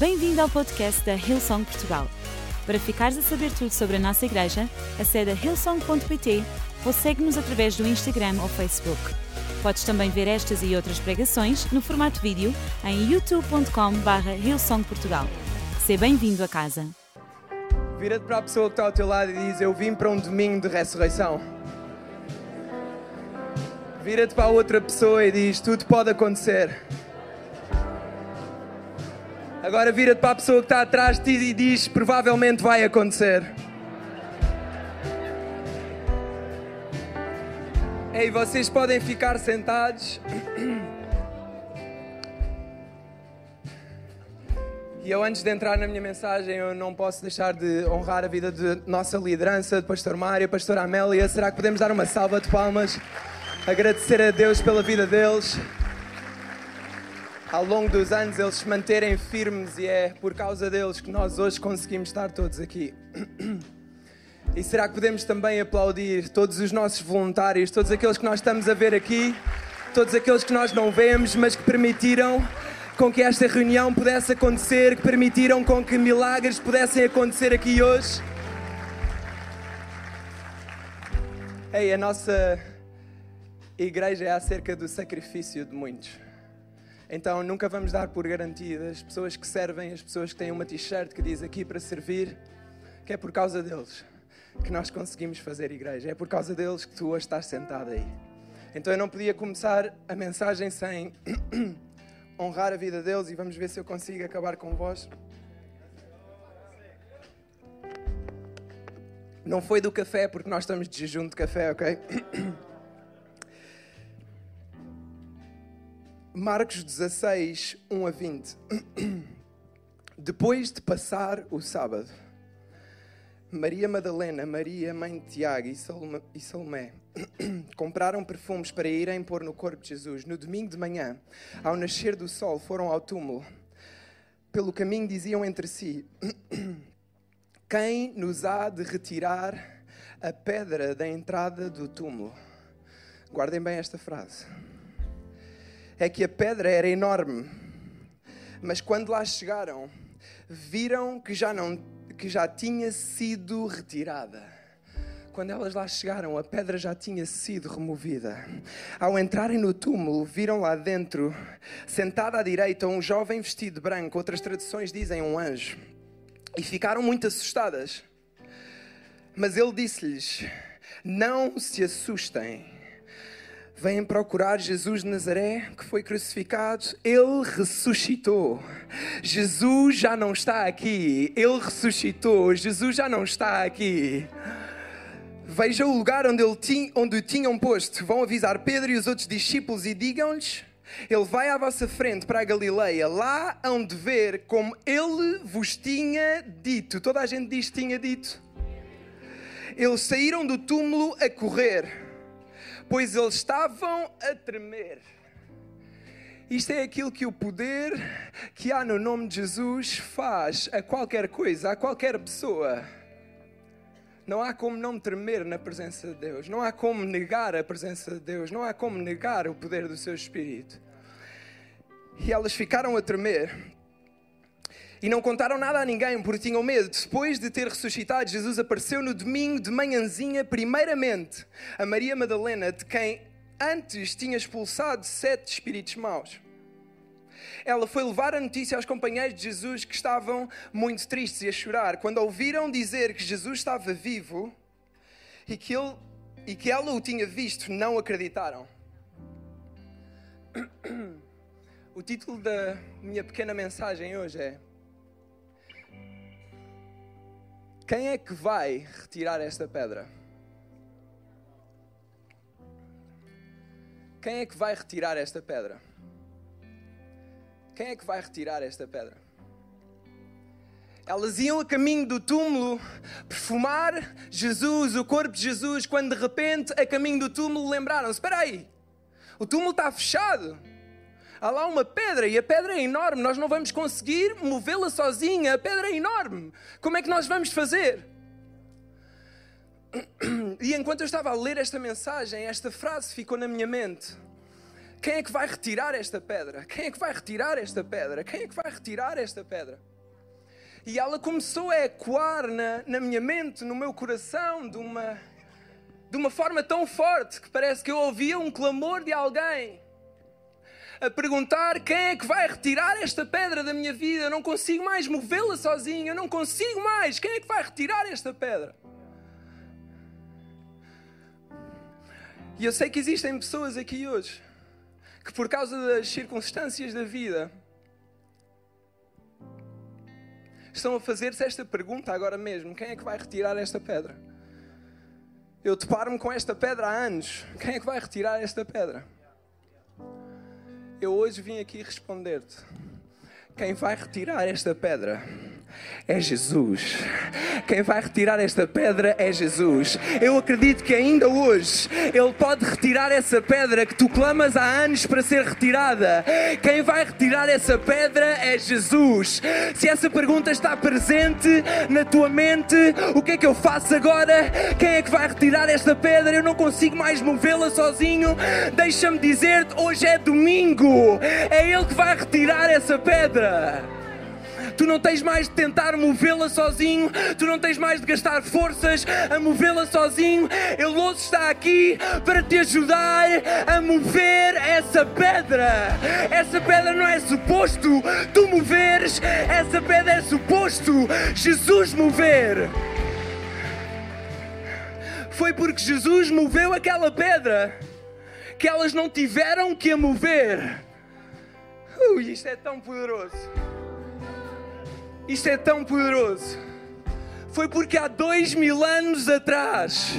Bem-vindo ao podcast da Hillsong Portugal. Para ficares a saber tudo sobre a nossa igreja, acede a hillsong.pt ou segue-nos através do Instagram ou Facebook. Podes também ver estas e outras pregações no formato vídeo em youtube.com.br hillsongportugal. Seja bem-vindo a casa. Vira-te para a pessoa que está ao teu lado e diz: Eu vim para um domingo de ressurreição. Vira-te para a outra pessoa e diz: Tudo pode acontecer. Agora vira-te para a pessoa que está atrás de ti e diz: Provavelmente vai acontecer. Ei, vocês podem ficar sentados. E eu, antes de entrar na minha mensagem, eu não posso deixar de honrar a vida de nossa liderança, de Pastor Mário, Pastor Amélia. Será que podemos dar uma salva de palmas? Agradecer a Deus pela vida deles. Ao longo dos anos, eles se manterem firmes e é por causa deles que nós hoje conseguimos estar todos aqui. E será que podemos também aplaudir todos os nossos voluntários, todos aqueles que nós estamos a ver aqui, todos aqueles que nós não vemos, mas que permitiram com que esta reunião pudesse acontecer, que permitiram com que milagres pudessem acontecer aqui hoje? Ei, a nossa igreja é acerca do sacrifício de muitos. Então nunca vamos dar por garantidas as pessoas que servem, as pessoas que têm uma t-shirt que diz aqui para servir, que é por causa deles que nós conseguimos fazer igreja. É por causa deles que tu hoje estás sentado aí. Então eu não podia começar a mensagem sem honrar a vida deles e vamos ver se eu consigo acabar com vós. Não foi do café, porque nós estamos de jejum de café, ok? Marcos 16, 1 a 20. Depois de passar o sábado, Maria Madalena, Maria, mãe de Tiago e Salomé, compraram perfumes para irem pôr no corpo de Jesus. No domingo de manhã, ao nascer do sol, foram ao túmulo. Pelo caminho diziam entre si: Quem nos há de retirar a pedra da entrada do túmulo? Guardem bem esta frase. É que a pedra era enorme, mas quando lá chegaram, viram que já não que já tinha sido retirada. Quando elas lá chegaram, a pedra já tinha sido removida. Ao entrarem no túmulo, viram lá dentro, sentado à direita, um jovem vestido de branco, outras traduções dizem um anjo, e ficaram muito assustadas. Mas ele disse-lhes: Não se assustem vêm procurar Jesus de Nazaré, que foi crucificado. Ele ressuscitou. Jesus já não está aqui. Ele ressuscitou. Jesus já não está aqui. Veja o lugar onde, ele tinha, onde o tinham posto. Vão avisar Pedro e os outros discípulos e digam-lhes: Ele vai à vossa frente para a Galileia. Lá hão de ver como ele vos tinha dito. Toda a gente diz: tinha dito. Eles saíram do túmulo a correr pois eles estavam a tremer. Isto é aquilo que o poder que há no nome de Jesus faz a qualquer coisa, a qualquer pessoa. Não há como não tremer na presença de Deus, não há como negar a presença de Deus, não há como negar o poder do seu Espírito. E elas ficaram a tremer e não contaram nada a ninguém porque tinham medo. Depois de ter ressuscitado, Jesus apareceu no domingo de manhãzinha, primeiramente, a Maria Madalena, de quem antes tinha expulsado sete espíritos maus. Ela foi levar a notícia aos companheiros de Jesus que estavam muito tristes e a chorar. Quando ouviram dizer que Jesus estava vivo e que, ele, e que ela o tinha visto, não acreditaram. O título da minha pequena mensagem hoje é Quem é que vai retirar esta pedra? Quem é que vai retirar esta pedra? Quem é que vai retirar esta pedra? Elas iam a caminho do túmulo perfumar Jesus, o corpo de Jesus, quando de repente, a caminho do túmulo, lembraram-se: espera aí, o túmulo está fechado há lá uma pedra e a pedra é enorme, nós não vamos conseguir movê-la sozinha, a pedra é enorme. Como é que nós vamos fazer? E enquanto eu estava a ler esta mensagem, esta frase ficou na minha mente, Quem é que vai retirar esta pedra? Quem é que vai retirar esta pedra? Quem é que vai retirar esta pedra? E ela começou a ecoar na, na minha mente, no meu coração, de uma, de uma forma tão forte que parece que eu ouvia um clamor de alguém a perguntar quem é que vai retirar esta pedra da minha vida. Eu não consigo mais movê-la sozinho, eu não consigo mais. Quem é que vai retirar esta pedra? E eu sei que existem pessoas aqui hoje que, por causa das circunstâncias da vida, estão a fazer-se esta pergunta agora mesmo: quem é que vai retirar esta pedra? Eu deparo-me com esta pedra há anos. Quem é que vai retirar esta pedra? Eu hoje vim aqui responder-te. Quem vai retirar esta pedra é Jesus. Quem vai retirar esta pedra é Jesus. Eu acredito que ainda hoje Ele pode retirar essa pedra que tu clamas há anos para ser retirada. Quem vai retirar essa pedra é Jesus. Se essa pergunta está presente na tua mente, o que é que eu faço agora? Quem é que vai retirar esta pedra? Eu não consigo mais movê-la sozinho. Deixa-me dizer-te: hoje é domingo. É Ele que vai retirar essa pedra. Tu não tens mais de tentar movê-la sozinho, tu não tens mais de gastar forças a movê-la sozinho. Ele hoje está aqui para te ajudar a mover essa pedra. Essa pedra não é suposto tu moveres, essa pedra é suposto Jesus mover. Foi porque Jesus moveu aquela pedra que elas não tiveram que a mover. Ui, isto é tão poderoso. Isto é tão poderoso. Foi porque há dois mil anos atrás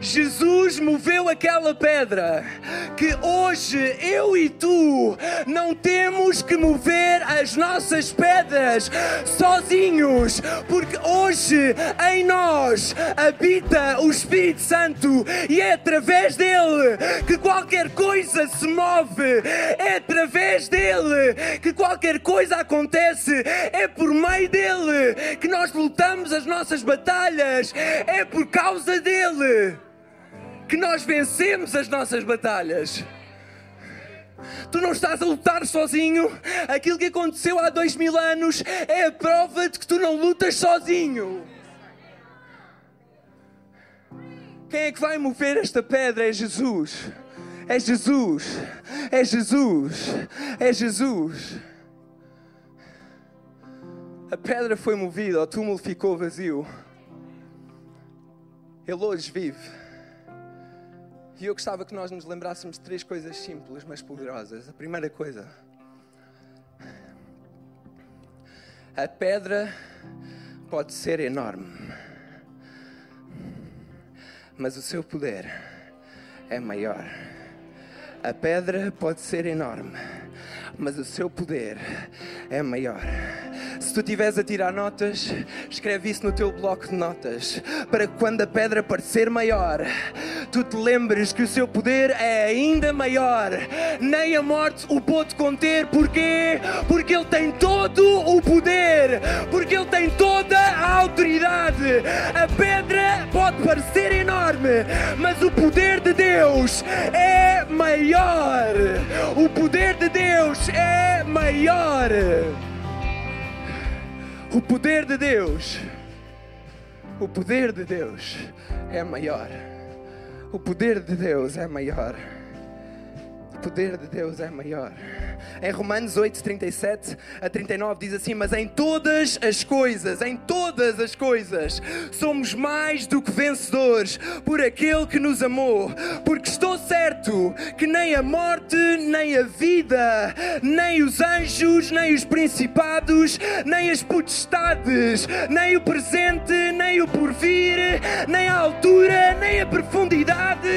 Jesus moveu aquela pedra que hoje eu e tu não temos que mover as nossas pedras sozinhos, porque hoje em nós habita o Espírito Santo e é através dele que qualquer coisa se move, é através dele que qualquer coisa acontece, é por meio dele que nós lutamos as nossas batalhas, é por causa dele que nós vencemos as nossas batalhas. Tu não estás a lutar sozinho. Aquilo que aconteceu há dois mil anos é a prova de que tu não lutas sozinho. Quem é que vai mover esta pedra? É Jesus. É Jesus. É Jesus. É Jesus. A pedra foi movida, o túmulo ficou vazio. Ele hoje vive. E eu gostava que nós nos lembrássemos de três coisas simples, mas poderosas. A primeira coisa, a pedra pode ser enorme, mas o seu poder é maior. A pedra pode ser enorme, mas o seu poder é maior. Se tu estiveres a tirar notas, escreve isso no teu bloco de notas, para que quando a pedra parecer maior, tu te lembres que o seu poder é ainda maior. Nem a morte o pôde conter, porquê? Porque ele tem todo o poder, porque ele tem toda a autoridade. A pedra pode parecer enorme, mas o poder de Deus é maior. O poder de Deus é maior. O poder de Deus, o poder de Deus é maior. O poder de Deus é maior. O poder de Deus é maior. Em Romanos 8, 37 a 39 diz assim: Mas em todas as coisas, em todas as coisas, somos mais do que vencedores por aquele que nos amou. Porque estou certo que nem a morte, nem a vida, nem os anjos, nem os principados, nem as potestades, nem o presente, nem o porvir, nem a altura, nem a profundidade,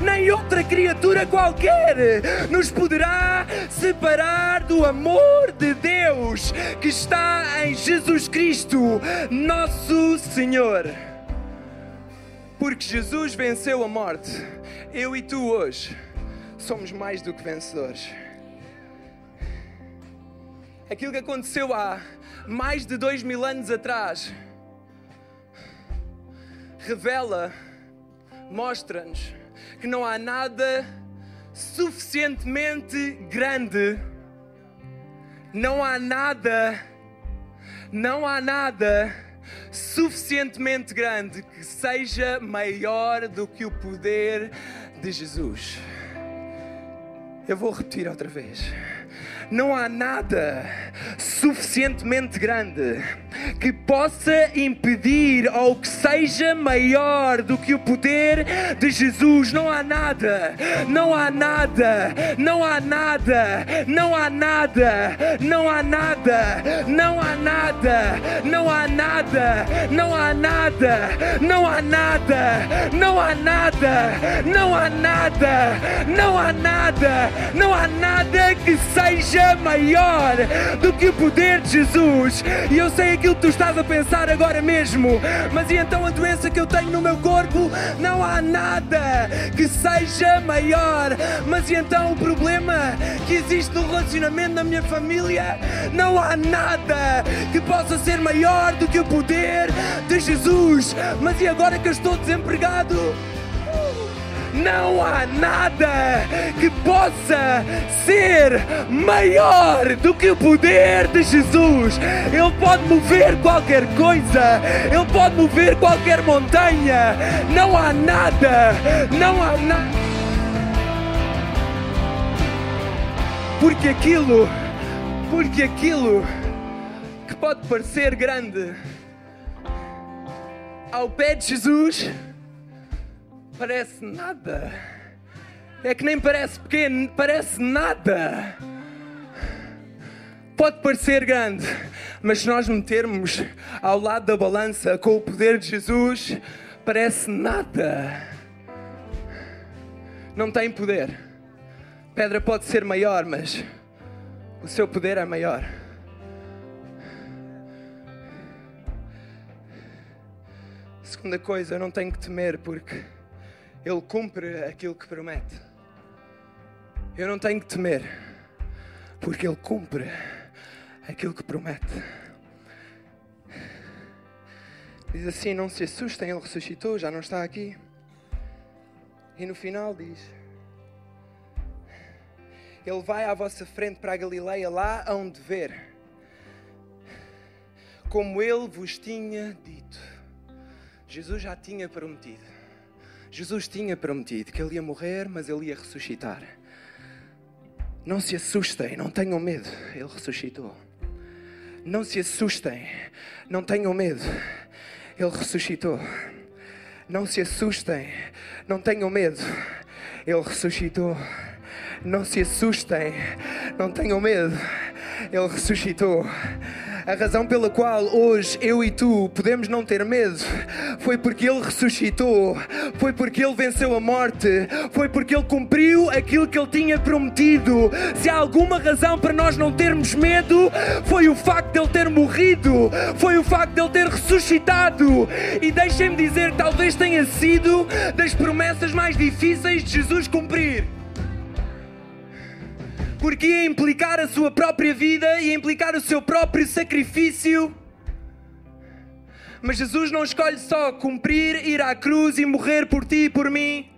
nem outra criatura qualquer nos poderá separar do amor de Deus que está em Jesus Cristo, nosso Senhor. Porque Jesus venceu a morte, eu e tu hoje somos mais do que vencedores. Aquilo que aconteceu há mais de dois mil anos atrás revela, mostra-nos que não há nada suficientemente grande, não há nada, não há nada suficientemente grande que seja maior do que o poder de Jesus. Eu vou repetir outra vez não há nada suficientemente grande que possa impedir ou que seja maior do que o poder de Jesus. Não há nada, não há nada, não há nada, não há nada, não há nada, não há nada, não há nada, não há nada, não há nada, não há nada, não há nada, não há nada, não há nada que seja maior do que o poder de Jesus. E eu sei aquilo que tu estás a pensar agora mesmo, mas e então a doença que eu tenho no meu corpo? Não há nada que seja maior. Mas e então o problema que existe no relacionamento na minha família? Não há nada que possa ser maior do que o poder de Jesus. Mas e agora que eu estou desempregado? Não há nada que possa ser maior do que o poder de Jesus. Ele pode mover qualquer coisa, ele pode mover qualquer montanha. Não há nada, não há nada. Porque aquilo, porque aquilo que pode parecer grande ao pé de Jesus parece nada. É que nem parece pequeno, parece nada. Pode parecer grande, mas se nós metermos ao lado da balança com o poder de Jesus, parece nada. Não tem poder. Pedra pode ser maior, mas o seu poder é maior. Segunda coisa, eu não tenho que temer porque ele cumpre aquilo que promete. Eu não tenho que temer, porque Ele cumpre aquilo que promete. Diz assim: Não se assustem, Ele ressuscitou, já não está aqui. E no final diz: Ele vai à vossa frente para a Galileia, lá hão de ver, como Ele vos tinha dito. Jesus já tinha prometido. Jesus tinha prometido que ele ia morrer, mas ele ia ressuscitar. Não se assustem, não tenham medo, ele ressuscitou. Não se assustem, não tenham medo, ele ressuscitou. Não se assustem, não tenham medo, ele ressuscitou. Não se assustem, não tenham medo, ele ressuscitou. A razão pela qual hoje eu e tu podemos não ter medo foi porque Ele ressuscitou, foi porque Ele venceu a morte, foi porque Ele cumpriu aquilo que Ele tinha prometido. Se há alguma razão para nós não termos medo, foi o facto de Ele ter morrido, foi o facto de Ele ter ressuscitado. E deixem-me dizer, talvez tenha sido das promessas mais difíceis de Jesus cumprir porque ia implicar a sua própria vida, ia implicar o seu próprio sacrifício. Mas Jesus não escolhe só cumprir, ir à cruz e morrer por ti e por mim.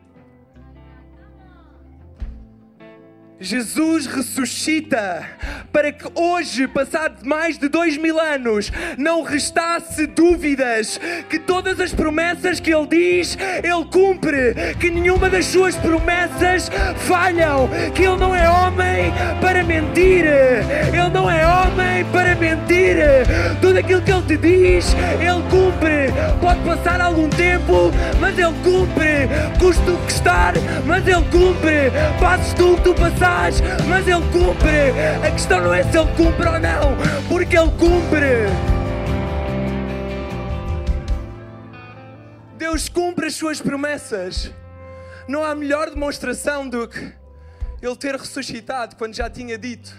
Jesus ressuscita para que hoje, passado mais de dois mil anos, não restasse dúvidas que todas as promessas que Ele diz, Ele cumpre, que nenhuma das suas promessas falham, que Ele não é homem para mentir, Ele não é homem para mentir. Tudo aquilo que Ele te diz, Ele cumpre. Pode passar algum tempo, mas Ele cumpre. Custa estar, mas Ele cumpre. Passes tu o que tu passaste mas Ele cumpre. A questão não é se Ele cumpre ou não, porque Ele cumpre. Deus cumpre as suas promessas. Não há melhor demonstração do que Ele ter ressuscitado quando já tinha dito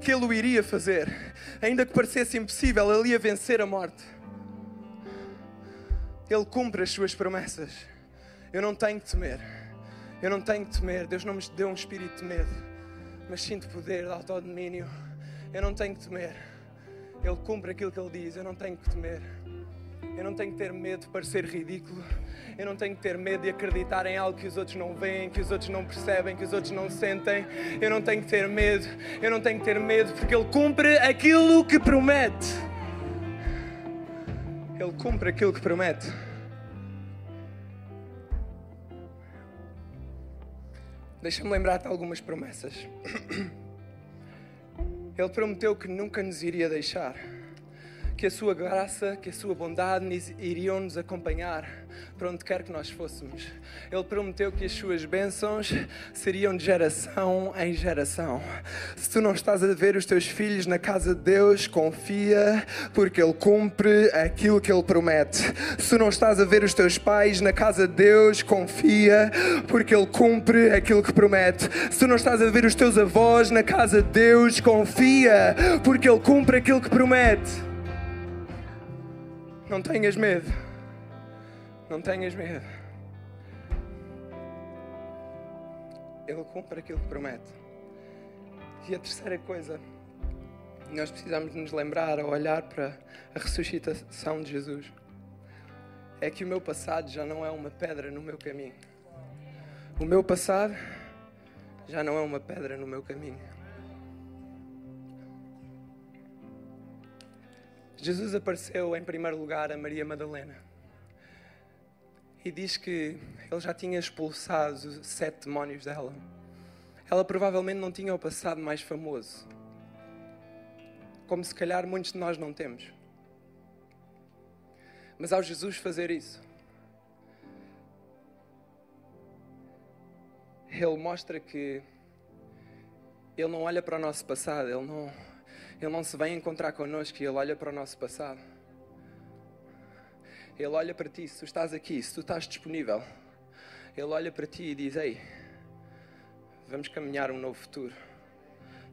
que Ele o iria fazer. Ainda que parecesse impossível, Ele ia vencer a morte. Ele cumpre as suas promessas. Eu não tenho que temer. Eu não tenho que temer, Deus não me deu um espírito de medo, mas sinto poder de autodomínio. Eu não tenho que temer. Ele cumpre aquilo que Ele diz, eu não tenho que temer. Eu não tenho que ter medo de parecer ridículo. Eu não tenho que ter medo de acreditar em algo que os outros não veem, que os outros não percebem, que os outros não sentem. Eu não tenho que ter medo. Eu não tenho que ter medo porque Ele cumpre aquilo que promete. Ele cumpre aquilo que promete. Deixa-me lembrar-te algumas promessas. Ele prometeu que nunca nos iria deixar que a sua graça, que a sua bondade iriam nos acompanhar para onde quer que nós fôssemos. Ele prometeu que as suas bênçãos seriam de geração em geração. Se tu não estás a ver os teus filhos na casa de Deus, confia, porque Ele cumpre aquilo que Ele promete. Se tu não estás a ver os teus pais na casa de Deus, confia, porque Ele cumpre aquilo que promete. Se tu não estás a ver os teus avós na casa de Deus, confia, porque Ele cumpre aquilo que promete. Não tenhas medo. Não tenhas medo. Ele cumpre aquilo que promete. E a terceira coisa, nós precisamos nos lembrar ao olhar para a ressuscitação de Jesus, é que o meu passado já não é uma pedra no meu caminho. O meu passado já não é uma pedra no meu caminho. Jesus apareceu em primeiro lugar a Maria Madalena e diz que ele já tinha expulsado sete demónios dela. Ela provavelmente não tinha o passado mais famoso, como se calhar muitos de nós não temos. Mas ao Jesus fazer isso, ele mostra que ele não olha para o nosso passado, ele não ele não se vem encontrar connosco e Ele olha para o nosso passado. Ele olha para ti, se tu estás aqui, se tu estás disponível. Ele olha para ti e diz: Ei, vamos caminhar um novo futuro.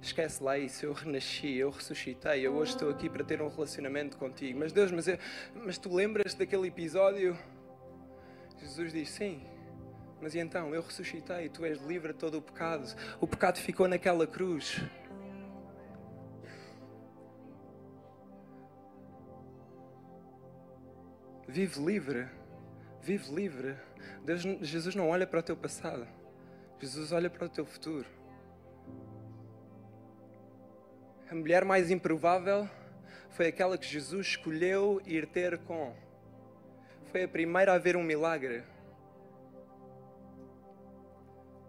Esquece lá isso, eu renasci, eu ressuscitei, eu hoje estou aqui para ter um relacionamento contigo. Mas Deus, mas, eu, mas tu lembras daquele episódio? Jesus diz: Sim, mas e então? Eu ressuscitei, tu és livre de todo o pecado. O pecado ficou naquela cruz. Vive livre. Vive livre. Deus, Jesus não olha para o teu passado. Jesus olha para o teu futuro. A mulher mais improvável foi aquela que Jesus escolheu ir ter com. Foi a primeira a ver um milagre.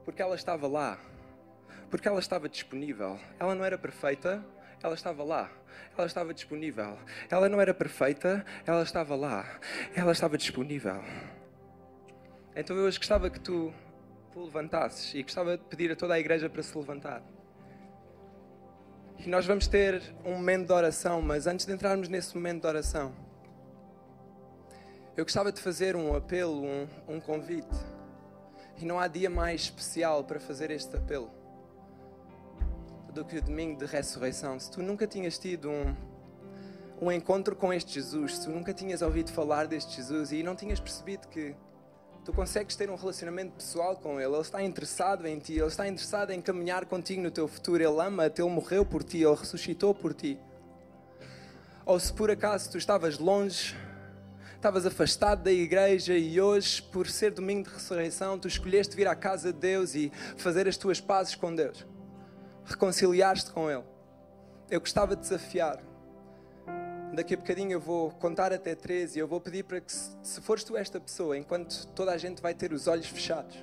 Porque ela estava lá. Porque ela estava disponível. Ela não era perfeita, ela estava lá ela estava disponível. Ela não era perfeita, ela estava lá. Ela estava disponível. Então eu hoje gostava que tu te levantasses e gostava de pedir a toda a igreja para se levantar. E nós vamos ter um momento de oração, mas antes de entrarmos nesse momento de oração, eu gostava de fazer um apelo, um, um convite. E não há dia mais especial para fazer este apelo do que o domingo de ressurreição, se tu nunca tinhas tido um, um encontro com este Jesus, se tu nunca tinhas ouvido falar deste Jesus e não tinhas percebido que tu consegues ter um relacionamento pessoal com Ele, Ele está interessado em ti, Ele está interessado em caminhar contigo no teu futuro, Ele ama-te, Ele morreu por ti, Ele ressuscitou por ti. Ou se por acaso tu estavas longe, estavas afastado da igreja e hoje, por ser domingo de ressurreição, tu escolheste vir à casa de Deus e fazer as tuas pazes com Deus reconciliar-te com Ele. Eu gostava de desafiar. Daqui a bocadinho eu vou contar até 13 e eu vou pedir para que, se fores tu esta pessoa, enquanto toda a gente vai ter os olhos fechados,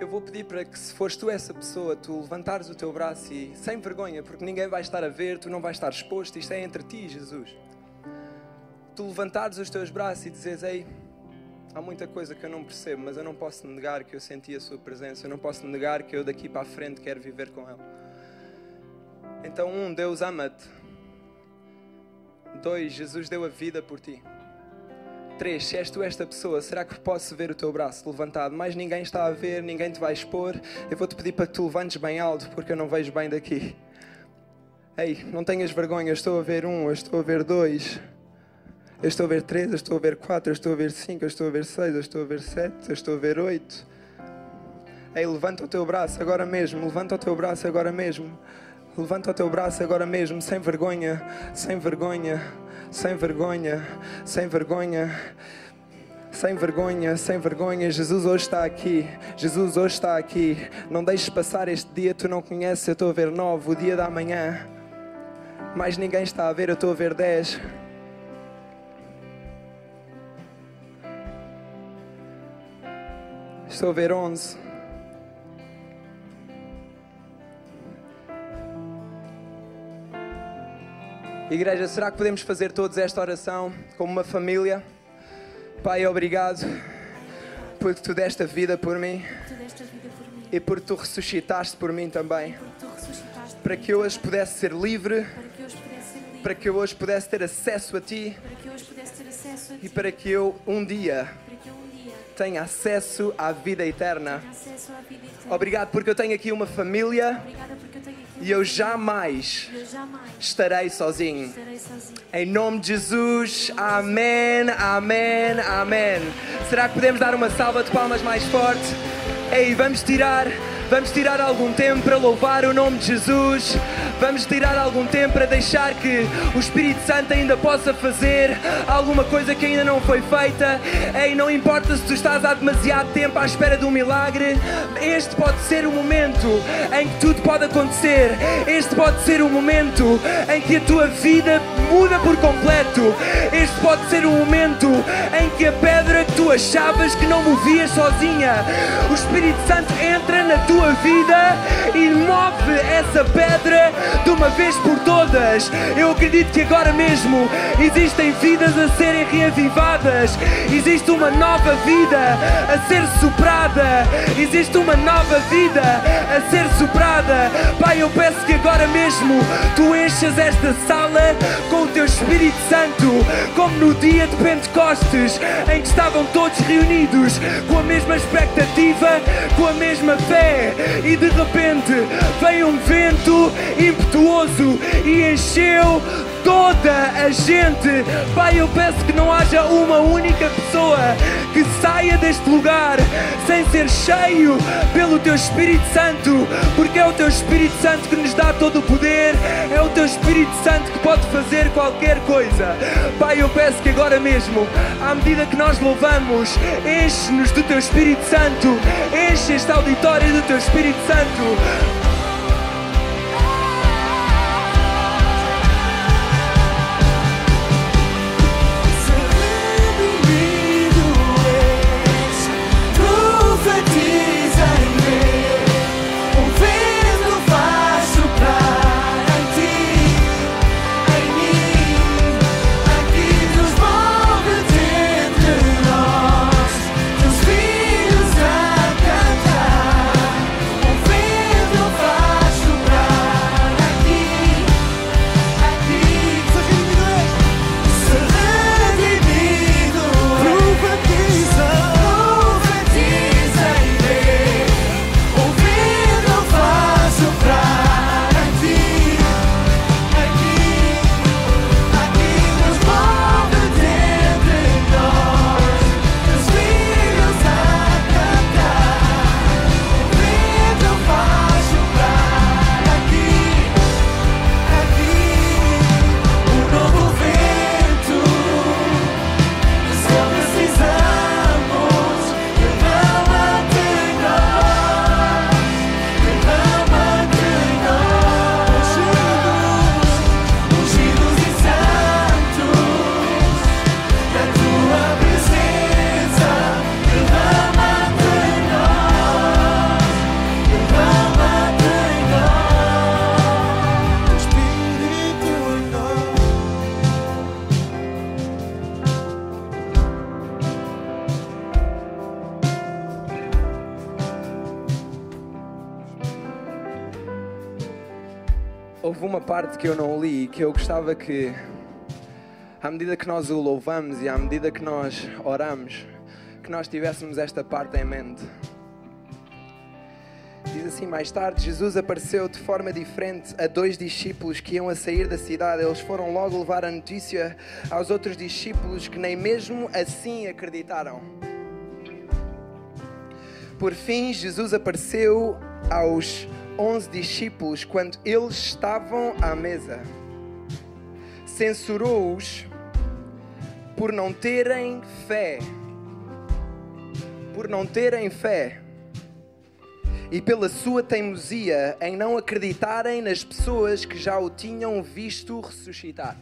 eu vou pedir para que, se fores tu essa pessoa, tu levantares o teu braço e, sem vergonha, porque ninguém vai estar a ver, tu não vais estar exposto, isto é entre ti e Jesus. Tu levantares os teus braços e dizes: Ei, há muita coisa que eu não percebo, mas eu não posso negar que eu senti a Sua presença, eu não posso negar que eu daqui para a frente quero viver com Ele. Então, um, Deus ama-te. Dois, Jesus deu a vida por ti. Três, se és tu esta pessoa, será que posso ver o teu braço levantado? Mais ninguém está a ver, ninguém te vai expor. Eu vou-te pedir para que tu levantes bem alto, porque eu não vejo bem daqui. Ei, não tenhas vergonha, estou a ver um, estou a ver dois. Eu estou a ver três, eu estou a ver quatro, eu estou a ver cinco, eu estou a ver seis, eu estou a ver sete, eu estou a ver oito. Ei, levanta o teu braço agora mesmo, levanta o teu braço agora mesmo. Levanta o teu braço agora mesmo, sem vergonha, sem vergonha, sem vergonha, sem vergonha. Sem vergonha, sem vergonha, Jesus hoje está aqui. Jesus hoje está aqui. Não deixes passar este dia, tu não conheces, eu estou a ver nove, o dia da manhã. Mais ninguém está a ver, eu estou a ver dez. Estou a ver onze. Igreja, será que podemos fazer todos esta oração como uma família? Pai, obrigado porque tu deste a vida por mim vida por mim, e porque tu ressuscitaste por mim também. Para que eu hoje pudesse ser livre, para que eu hoje pudesse ter acesso a ti, e para que eu um dia tenha acesso à vida eterna. Obrigado porque eu tenho aqui uma família e eu jamais estarei sozinho. Em nome de Jesus, amém, amém, amém. Será que podemos dar uma salva de palmas mais forte? Ei, vamos tirar, vamos tirar algum tempo para louvar o nome de Jesus. Vamos tirar algum tempo para deixar que o Espírito Santo ainda possa fazer alguma coisa que ainda não foi feita. Ei, não importa se tu estás há demasiado tempo à espera de um milagre, este pode ser o momento em que tudo pode acontecer. Este pode ser o momento em que a tua vida muda por completo. Este pode ser o momento em que a pedra que tu achavas que não movias sozinha, o Espírito Santo entra na tua vida e move essa pedra de uma vez por todas. Eu acredito que agora mesmo existem vidas a serem reavivadas, existe uma nova vida a ser soprada, existe uma nova vida a ser soprada. Pai, eu peço que agora mesmo tu enchas esta sala com o teu Espírito Santo, como no dia de Pentecostes, em que estavam todos reunidos com a mesma expectativa, com a mesma fé, e de repente veio um vento impetuoso e encheu toda a gente. Pai, eu peço que não haja uma única pessoa que saia deste lugar sem ser cheio pelo teu Espírito Santo, porque é o teu Espírito Santo que nos dá todo o poder, é o teu Espírito Santo que pode fazer qualquer coisa. Pai, eu peço que agora mesmo, à medida que nós louvamos, enche-nos do teu Espírito Santo, enche este auditório do teu Espírito Santo. Parte que eu não li que eu gostava que, à medida que nós o louvamos e à medida que nós oramos, que nós tivéssemos esta parte em mente. Diz assim: mais tarde, Jesus apareceu de forma diferente a dois discípulos que iam a sair da cidade. Eles foram logo levar a notícia aos outros discípulos que nem mesmo assim acreditaram. Por fim, Jesus apareceu aos onze discípulos quando eles estavam à mesa. Censurou-os por não terem fé. Por não terem fé. E pela sua teimosia em não acreditarem nas pessoas que já o tinham visto ressuscitar.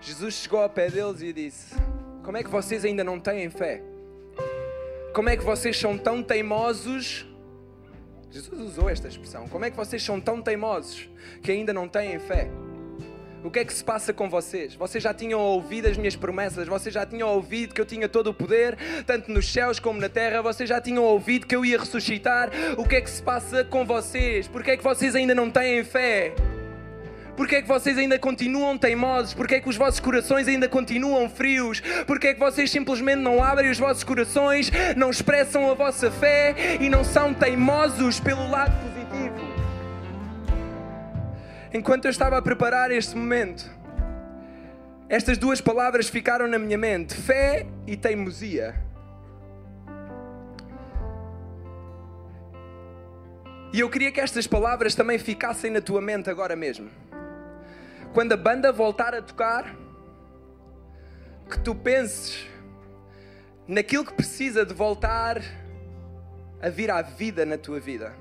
Jesus chegou ao pé deles e disse: Como é que vocês ainda não têm fé? Como é que vocês são tão teimosos? Jesus usou esta expressão. Como é que vocês são tão teimosos que ainda não têm fé? O que é que se passa com vocês? Vocês já tinham ouvido as minhas promessas, vocês já tinham ouvido que eu tinha todo o poder, tanto nos céus como na terra, vocês já tinham ouvido que eu ia ressuscitar. O que é que se passa com vocês? Por que é que vocês ainda não têm fé? Porquê é que vocês ainda continuam teimosos? Porquê é que os vossos corações ainda continuam frios? Porquê é que vocês simplesmente não abrem os vossos corações, não expressam a vossa fé e não são teimosos pelo lado positivo? Enquanto eu estava a preparar este momento, estas duas palavras ficaram na minha mente: fé e teimosia. E eu queria que estas palavras também ficassem na tua mente agora mesmo. Quando a banda voltar a tocar, que tu penses naquilo que precisa de voltar a vir à vida na tua vida.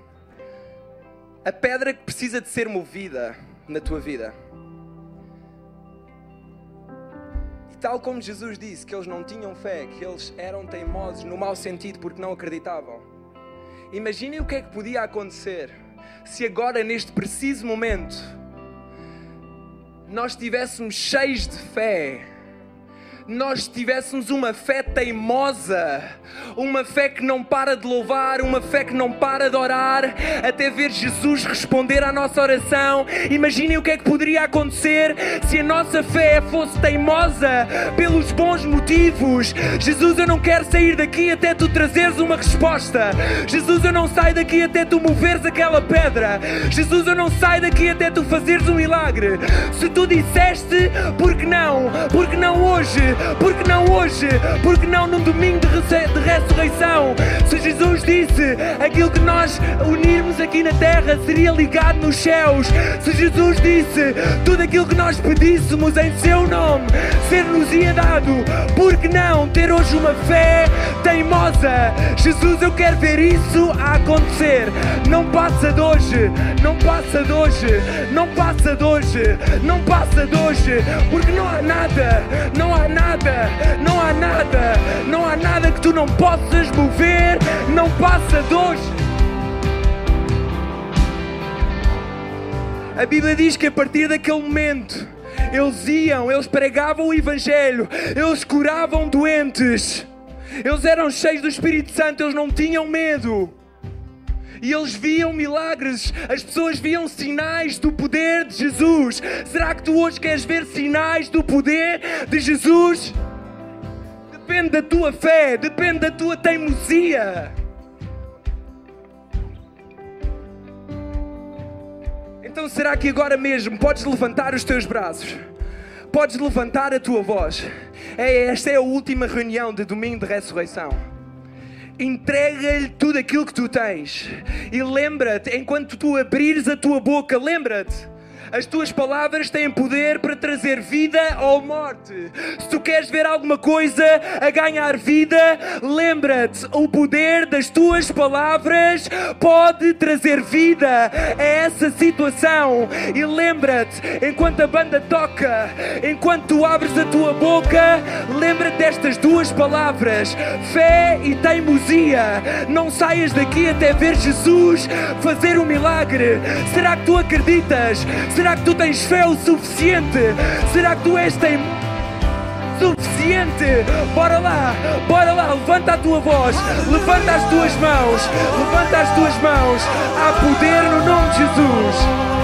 A pedra que precisa de ser movida na tua vida. E tal como Jesus disse que eles não tinham fé, que eles eram teimosos no mau sentido porque não acreditavam. Imaginem o que é que podia acontecer se agora, neste preciso momento, nós estivéssemos cheios de fé, nós tivéssemos uma fé teimosa, uma fé que não para de louvar, uma fé que não para de orar, até ver Jesus responder à nossa oração. Imaginem o que é que poderia acontecer se a nossa fé fosse teimosa pelos bons motivos. Jesus, eu não quero sair daqui até tu trazeres uma resposta. Jesus, eu não saio daqui até tu moveres aquela pedra. Jesus, eu não saio daqui até tu fazeres um milagre. Se tu disseste, por que não? Por que não hoje? Por que não hoje? Por que não num domingo de, de ressurreição? Se Jesus disse aquilo que nós unirmos aqui na terra seria ligado nos céus. Se Jesus disse tudo aquilo que nós pedíssemos em seu nome ser-nos ia dado. Por que não ter hoje uma fé teimosa? Jesus, eu quero ver isso a acontecer. Não passa de hoje, não passa de hoje, não passa de hoje, não passa de hoje, porque não há nada, não há nada, não há nada, não há nada que tu não possas mover, não passa de hoje. A Bíblia diz que a partir daquele momento eles iam, eles pregavam o Evangelho, eles curavam doentes, eles eram cheios do Espírito Santo, eles não tinham medo. E eles viam milagres, as pessoas viam sinais do poder de Jesus. Será que tu hoje queres ver sinais do poder de Jesus? Depende da tua fé, depende da tua teimosia. Então será que agora mesmo podes levantar os teus braços? Podes levantar a tua voz? É, esta é a última reunião de domingo de ressurreição. Entrega-lhe tudo aquilo que tu tens. E lembra-te, enquanto tu abrires a tua boca, lembra-te. As tuas palavras têm poder para trazer vida ou morte. Se tu queres ver alguma coisa a ganhar vida, lembra-te: o poder das tuas palavras pode trazer vida a essa situação. E lembra-te, enquanto a banda toca, enquanto tu abres a tua boca, lembra-te destas duas palavras: fé e teimosia. Não saias daqui até ver Jesus fazer um milagre. Será que tu acreditas? Será que tu tens fé o suficiente? Será que tu és teimoso? suficiente. Bora lá, bora lá, levanta a tua voz, levanta as tuas mãos, levanta as tuas mãos. Há poder no nome de Jesus.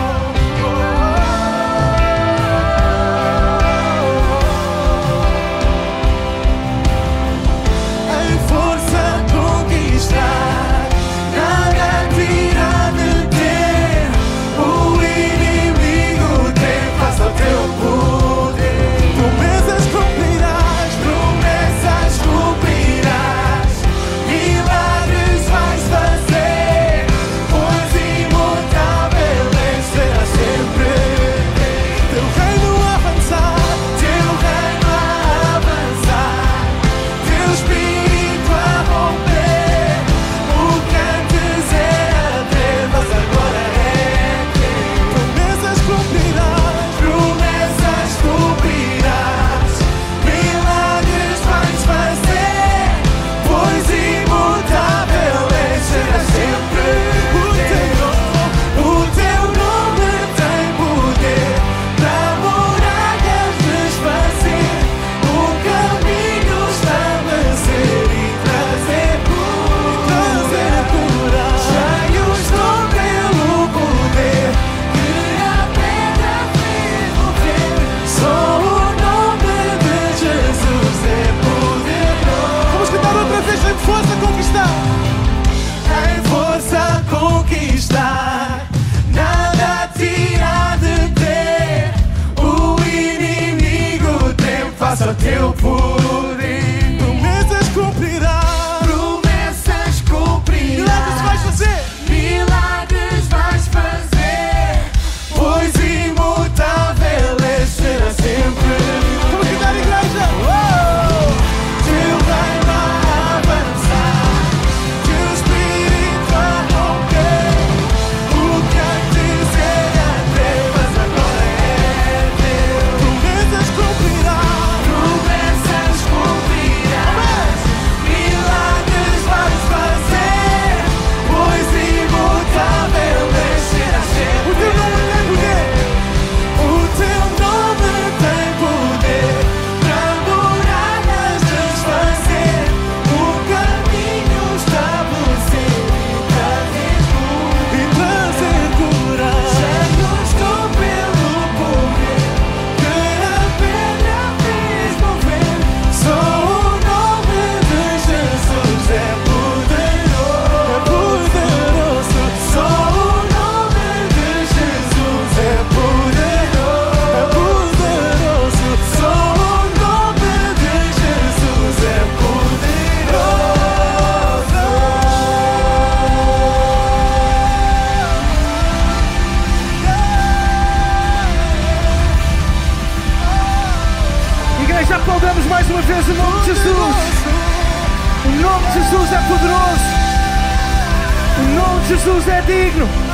Faça teu poder. Promessas cumprirá. Poderoso. O nome de Jesus é digno.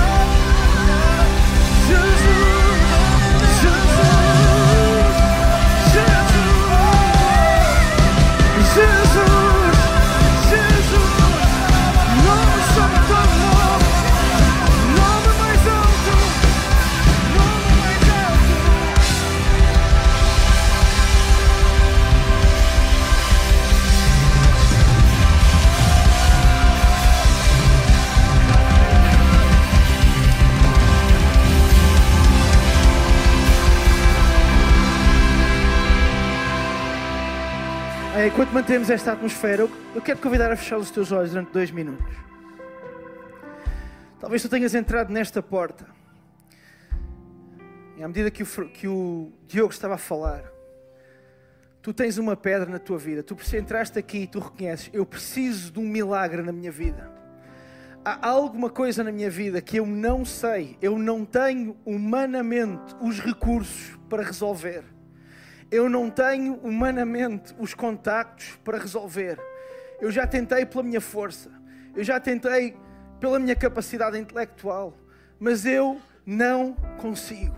Enquanto mantemos esta atmosfera, eu, quero te convidar a fechar os teus olhos durante dois minutos. Talvez tu tenhas entrado nesta porta. E à medida que o, que o Diogo estava a falar, tu tens uma pedra na tua vida. Tu entraste aqui e tu reconheces: eu preciso de um milagre na minha vida. Há alguma coisa na minha vida que eu não sei, eu não tenho humanamente os recursos para resolver. Eu não tenho humanamente os contactos para resolver. Eu já tentei pela minha força, eu já tentei pela minha capacidade intelectual, mas eu não consigo.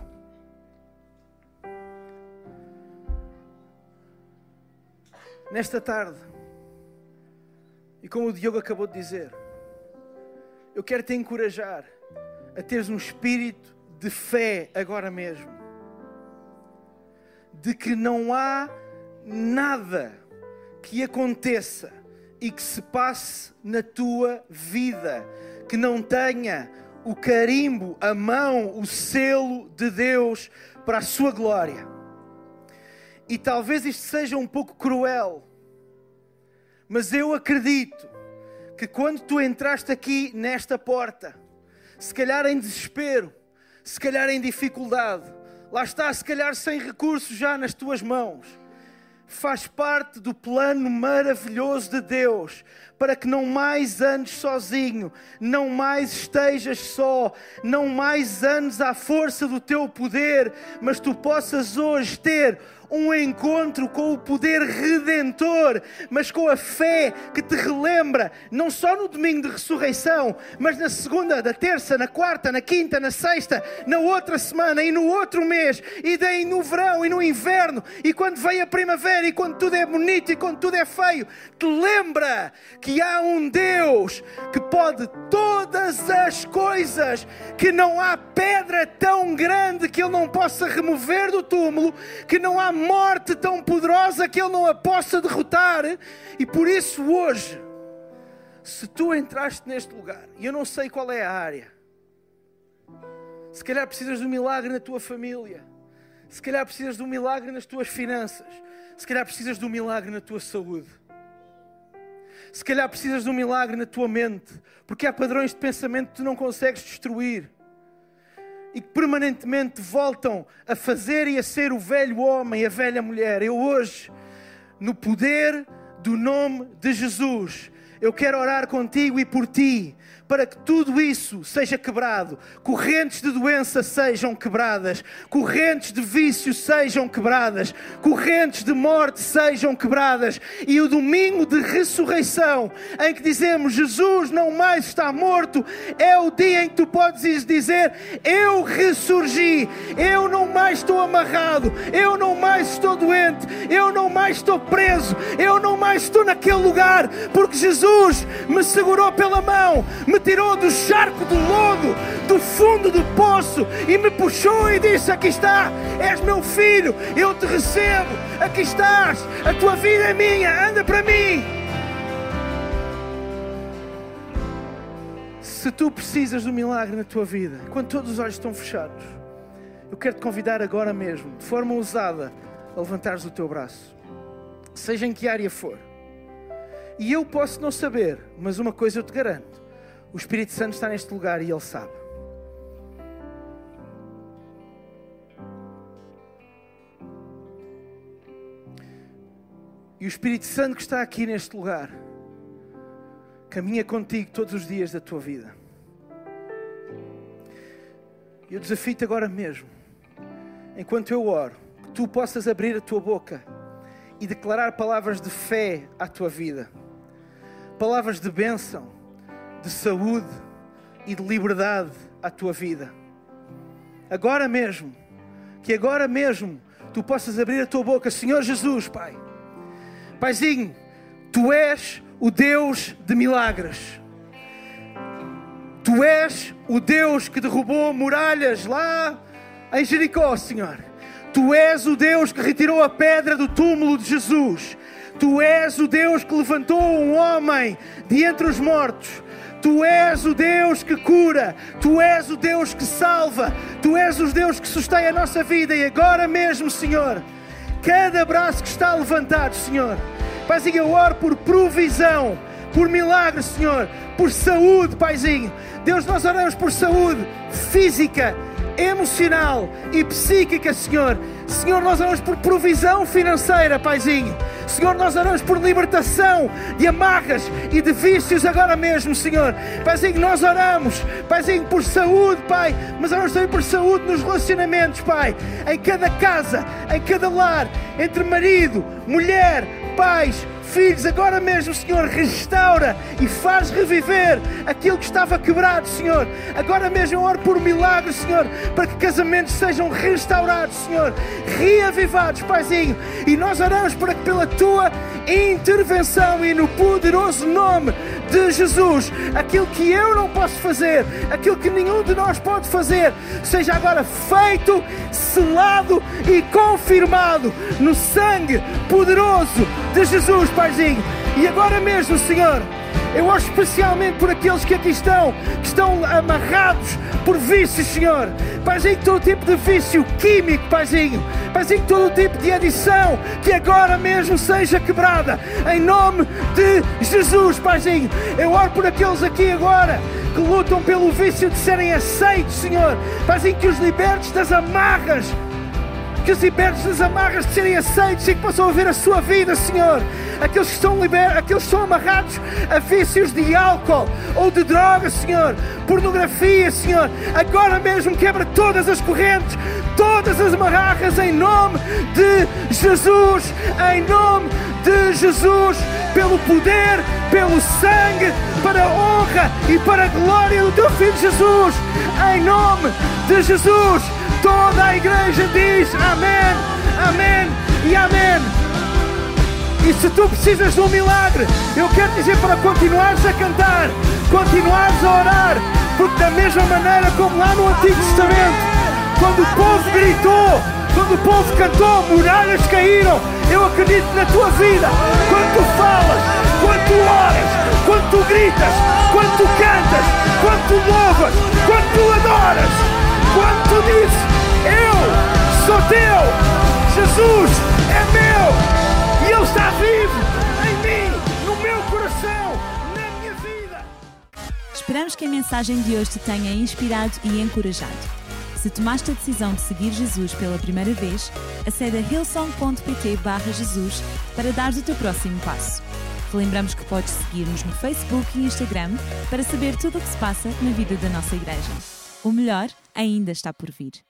Nesta tarde, e como o Diogo acabou de dizer, eu quero te encorajar a teres um espírito de fé agora mesmo de que não há nada que aconteça e que se passe na tua vida que não tenha o carimbo, a mão, o selo de Deus para a sua glória. E talvez isto seja um pouco cruel, mas eu acredito que quando tu entraste aqui nesta porta, se calhar em desespero, se calhar em dificuldade, lá está, se calhar sem recursos já nas tuas mãos, faz parte do plano maravilhoso de Deus para que não mais andes sozinho, não mais estejas só, não mais andes à força do teu poder, mas tu possas hoje ter um encontro com o poder redentor, mas com a fé que te relembra, não só no domingo de ressurreição, mas na segunda, na terça, na quarta, na quinta, na sexta, na outra semana e no outro mês, e daí no verão e no inverno, e quando vem a primavera, e quando tudo é bonito e quando tudo é feio, te lembra que há um Deus que pode todas as coisas, que não há pedra tão grande que Ele não possa remover do túmulo, que não há morte tão poderosa que Ele não a possa derrotar. E por isso hoje, se tu entraste neste lugar, e eu não sei qual é a área, se calhar precisas de um milagre na tua família, se calhar precisas de um milagre nas tuas finanças, se calhar precisas de um milagre na tua saúde. Se calhar precisas de um milagre na tua mente, porque há padrões de pensamento que tu não consegues destruir. E que permanentemente voltam a fazer e a ser o velho homem, a velha mulher. Eu hoje, no poder do nome de Jesus, eu quero orar contigo e por ti, para que tudo isso seja quebrado, correntes de doença sejam quebradas, correntes de vício sejam quebradas, correntes de morte sejam quebradas, e o domingo de ressurreição, em que dizemos Jesus não mais está morto, é o dia em que tu podes dizer: Eu ressurgi, eu não mais estou amarrado, eu não mais estou doente, eu não mais estou preso, eu não mais estou naquele lugar, porque Jesus me segurou pela mão, me tirou do charco do lodo, do fundo do poço e me puxou e disse: Aqui está, és meu filho, eu te recebo, aqui estás, a tua vida é minha, anda para mim. Se tu precisas do milagre na tua vida, quando todos os olhos estão fechados, eu quero te convidar agora mesmo, de forma ousada, a levantares o teu braço, seja em que área for. E eu posso não saber, mas uma coisa eu te garanto: o Espírito Santo está neste lugar e Ele sabe. E o Espírito Santo que está aqui neste lugar caminha contigo todos os dias da tua vida. Eu desafio-te agora mesmo, enquanto eu oro, que tu possas abrir a tua boca e declarar palavras de fé à tua vida, palavras de bênção, de saúde e de liberdade à tua vida. Agora mesmo, que agora mesmo tu possas abrir a tua boca, Senhor Jesus, Pai. Paizinho, tu és o Deus de milagres. Tu és o Deus que derrubou muralhas lá em Jericó, Senhor. Tu és o Deus que retirou a pedra do túmulo de Jesus. Tu és o Deus que levantou um homem de entre os mortos. Tu és o Deus que cura, Tu és o Deus que salva, Tu és o Deus que sustém a nossa vida e agora mesmo, Senhor, cada braço que está levantado, Senhor, Paizinho, eu oro por provisão, por milagre, Senhor, por saúde, Paizinho. Deus, nós oramos por saúde física, emocional e psíquica, Senhor. Senhor, nós oramos por provisão financeira, Paizinho. Senhor, nós oramos por libertação de amarras e de vícios agora mesmo, Senhor. Paizinho, nós oramos, Paizinho, por saúde, Pai, mas oramos também por saúde nos relacionamentos, Pai. Em cada casa, em cada lar, entre marido, mulher, pais, filhos, agora mesmo, Senhor, restaura e faz reviver aquilo que estava quebrado, Senhor. Agora mesmo eu oro por milagres, Senhor, para que casamentos sejam restaurados, Senhor, reavivados, Paizinho. E nós oramos para que pela tua intervenção e no poderoso nome de Jesus, aquilo que eu não posso fazer, aquilo que nenhum de nós pode fazer, seja agora feito, selado e confirmado no sangue poderoso de Jesus, Paizinho. E agora mesmo, Senhor, eu oro especialmente por aqueles que aqui estão, que estão amarrados por vícios, Senhor. Paizinho, todo tipo de vício químico, Paizinho. Paizinho, todo tipo de adição, que agora mesmo seja quebrada. Em nome de Jesus, Paizinho. Eu oro por aqueles aqui agora que lutam pelo vício de serem aceitos, Senhor. Paizinho, que os libertes das amarras que os libertos das amarras de serem aceitos e que possam ver a sua vida, Senhor. Aqueles que estão liber... aqueles que estão amarrados a vícios de álcool ou de drogas, Senhor, pornografia, Senhor. Agora mesmo quebra todas as correntes, todas as amarras em nome de Jesus, em nome de Jesus, pelo poder, pelo sangue, para a honra e para a glória do teu filho Jesus, em nome de Jesus. Toda a igreja diz amém, amém e amém. E se tu precisas de um milagre, eu quero dizer para continuares a cantar, continuares a orar, porque da mesma maneira como lá no Antigo Testamento, quando o povo gritou, quando o povo cantou, muralhas caíram. Eu acredito na tua vida, quando tu falas, quando tu oras, quando tu gritas, quando tu cantas, quando tu louvas, quando tu adoras, quando tu dizes, sou teu, Jesus é meu e Ele está vivo em mim, no meu coração, na minha vida. Esperamos que a mensagem de hoje te tenha inspirado e encorajado. Se tomaste a decisão de seguir Jesus pela primeira vez, acede a hillsong.pt Jesus para dar o teu próximo passo. Te lembramos que podes seguir-nos no Facebook e Instagram para saber tudo o que se passa na vida da nossa igreja. O melhor ainda está por vir.